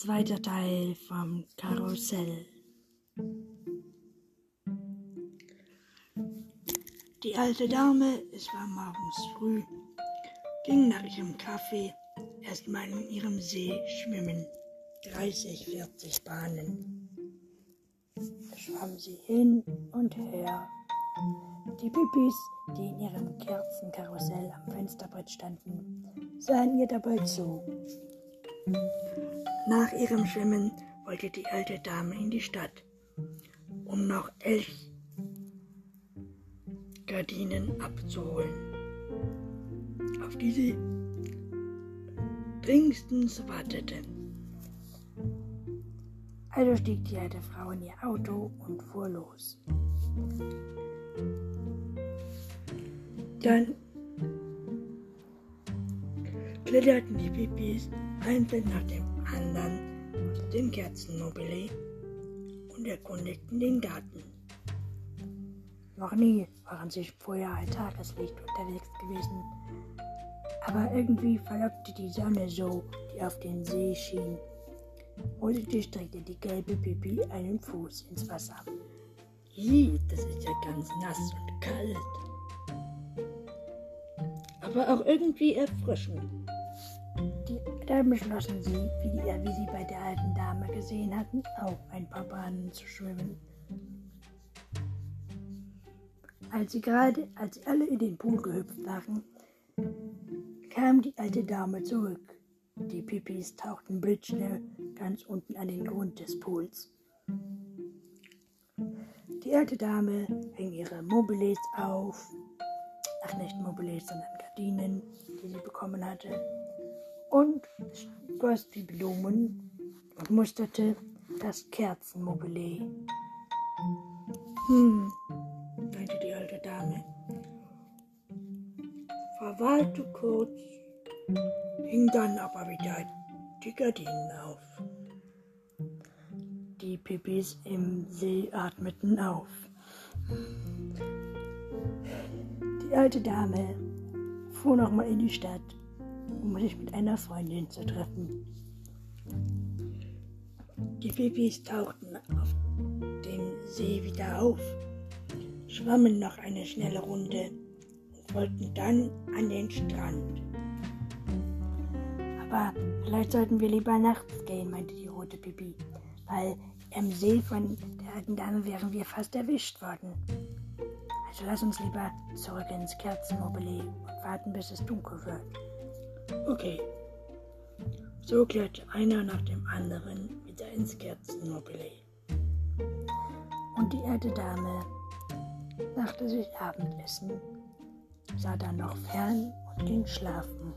Zweiter Teil vom Karussell. Die alte Dame, es war morgens früh, ging nach ihrem Kaffee erstmal in ihrem See schwimmen. 30, 40 Bahnen. Da schwamm sie hin und her. Die Pipis, die in ihrem Kerzenkarussell am Fensterbrett standen, sahen ihr dabei zu. Nach ihrem Schwimmen wollte die alte Dame in die Stadt, um noch Elchgardinen abzuholen, auf die sie dringendstens wartete. Also stieg die alte Frau in ihr Auto und fuhr los. Dann kletterten die Pipis ein Feld nach dem dem Kerzenmobile und erkundigten den Garten. Noch nie waren sie vorher ein Tageslicht unterwegs gewesen, aber irgendwie verlockte die Sonne so, die auf den See schien. Heute streckte die gelbe Pipi einen Fuß ins Wasser. Ih, das ist ja ganz nass und kalt. Aber auch irgendwie erfrischend. Dann beschlossen sie, wie, die, wie sie bei der alten Dame gesehen hatten, auch ein paar Bahnen zu schwimmen. Als sie gerade, als sie alle in den Pool gehüpft waren, kam die alte Dame zurück. Die Pipis tauchten blitzschnell ganz unten an den Grund des Pools. Die alte Dame hing ihre Mobiles auf, ach nicht Mobiles, sondern Gardinen, die sie bekommen hatte, und goss die Blumen und musterte das Kerzenmobile. Hm, meinte die alte Dame, verweilte kurz, hing dann aber wieder die Gardinen auf. Die Pipis im See atmeten auf. Die alte Dame fuhr nochmal in die Stadt, um sich mit einer Freundin zu treffen. Die Pipis tauchten auf dem See wieder auf, schwammen noch eine schnelle Runde und wollten dann an den Strand. Aber vielleicht sollten wir lieber nachts gehen, meinte die rote Pipi, weil im See von der alten Dame wären wir fast erwischt worden. Also lass uns lieber zurück ins Kerzenmobile und warten, bis es dunkel wird. Okay. So kletterte einer nach dem anderen wieder ins Kerzenmobile. Und die alte Dame machte sich Abendessen, sah dann noch fern und ging schlafen.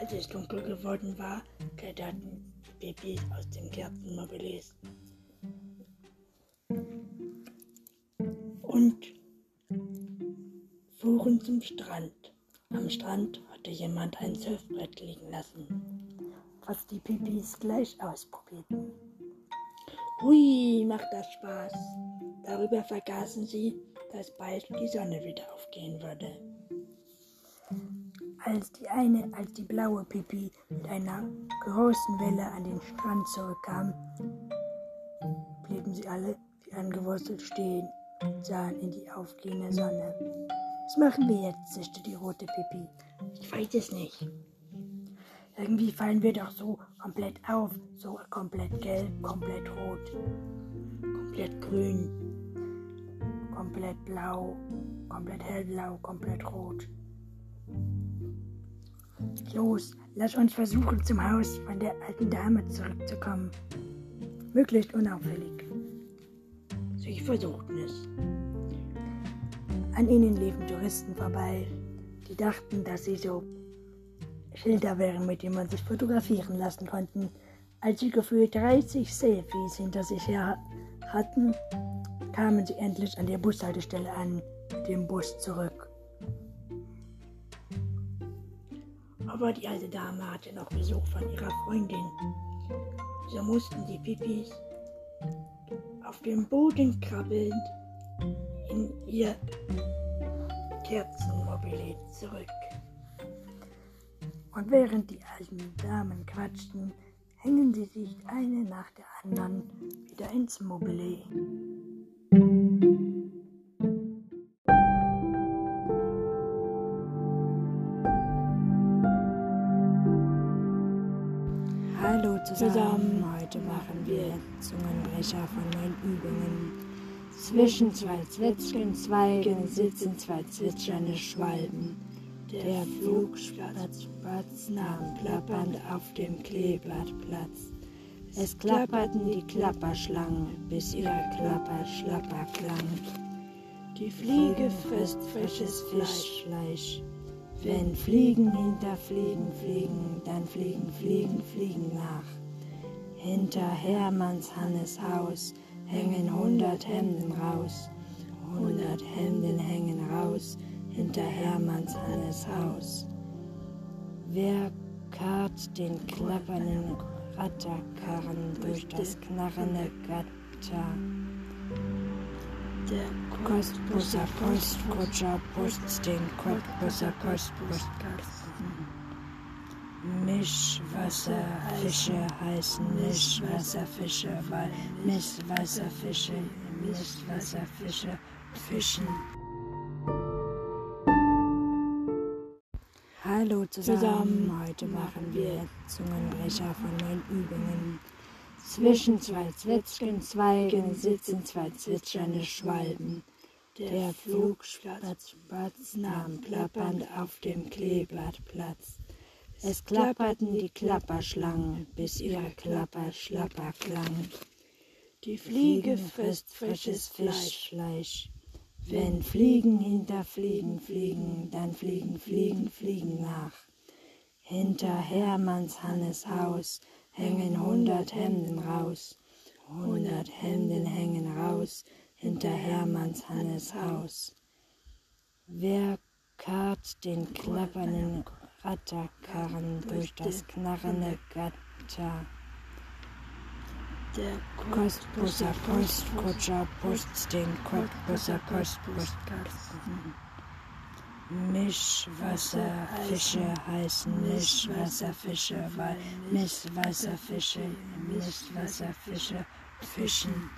Als es dunkel geworden war, kletterten die Babys aus dem Kerzenmobiles. Und zum Strand. Am Strand hatte jemand ein Surfbrett liegen lassen, was die Pipis gleich ausprobierten. Hui, macht das Spaß. Darüber vergaßen sie, dass bald die Sonne wieder aufgehen würde. Als die eine, als die blaue Pipi mit einer großen Welle an den Strand zurückkam, blieben sie alle wie angewurzelt stehen und sahen in die aufgehende Sonne. Was machen wir jetzt? zischte die rote Pipi. Ich weiß es nicht. Irgendwie fallen wir doch so komplett auf. So komplett gelb, komplett rot, komplett grün, komplett blau, komplett hellblau, komplett rot. Los, lass uns versuchen, zum Haus von der alten Dame zurückzukommen. Möglichst unauffällig. Sie versuchten es. An ihnen liefen Touristen vorbei, die dachten, dass sie so Schilder wären, mit denen man sich fotografieren lassen konnten. Als sie gefühlt 30 Selfies hinter sich her hatten, kamen sie endlich an der Bushaltestelle an, mit dem Bus zurück. Aber die alte Dame hatte noch Besuch von ihrer Freundin. So mussten die Pipis auf dem Boden krabbelnd in ihr Kerzenmobile zurück. Und während die alten Damen quatschten, hängen sie sich eine nach der anderen wieder ins Mobile. Hallo zusammen, heute machen wir Zungenbrecher von neun Übungen. Zwischen zwei Zwetschgenzweigen sitzen zwei zwitschernde Schwalben. Der Flugspatz nahm plappernd auf dem Kleeblatt Platz. Es klapperten die Klapperschlangen, bis ihr Klapper schlapper klang. Die Fliege frisst frisches Fleisch, Fleisch. Wenn Fliegen hinter Fliegen fliegen, dann fliegen Fliegen Fliegen nach. Hinter Hermanns Hannes Haus hängen hundert Hemden raus, hundert Hemden hängen raus hinter Hermanns Hannes Haus. Wer karrt den klappernden Ratterkarren durch das knarrende Gatter? Der Kostbusser Postkutscher putzt den Cottbusser Postbusskasten. Mischwasserfische heißen Mischwasserfische, weil Mischwasserfische, Mischwasserfische fischen. Hallo zusammen, heute machen wir Zungenbrecher von neun Übungen. Zwischen zwei Zwetschgenzweigen sitzen zwei zwitschernde Schwalben. Der Flugspatz nahm plappernd auf dem Kleeblatt Platz. Es klapperten die Klapperschlangen, bis ihr Klapper schlapper klang. Die Fliege frisst frisches Fleisch. Wenn Fliegen hinter Fliegen fliegen, dann fliegen Fliegen Fliegen nach. Hinter Hermanns Hannes Haus hängen hundert Hemden raus, hundert Hemden hängen raus hinter Hermanns Hannes Haus. Wer karrt den klappernden Ratterkarren durch das knarrende Gatter? Der Kostbusser Postkutscher putzt den Cottbusser Postbusskasten. Mischwasserfische heißen Mischwasserfische, weil Mischwasserfische, Mischwasserfische fischen.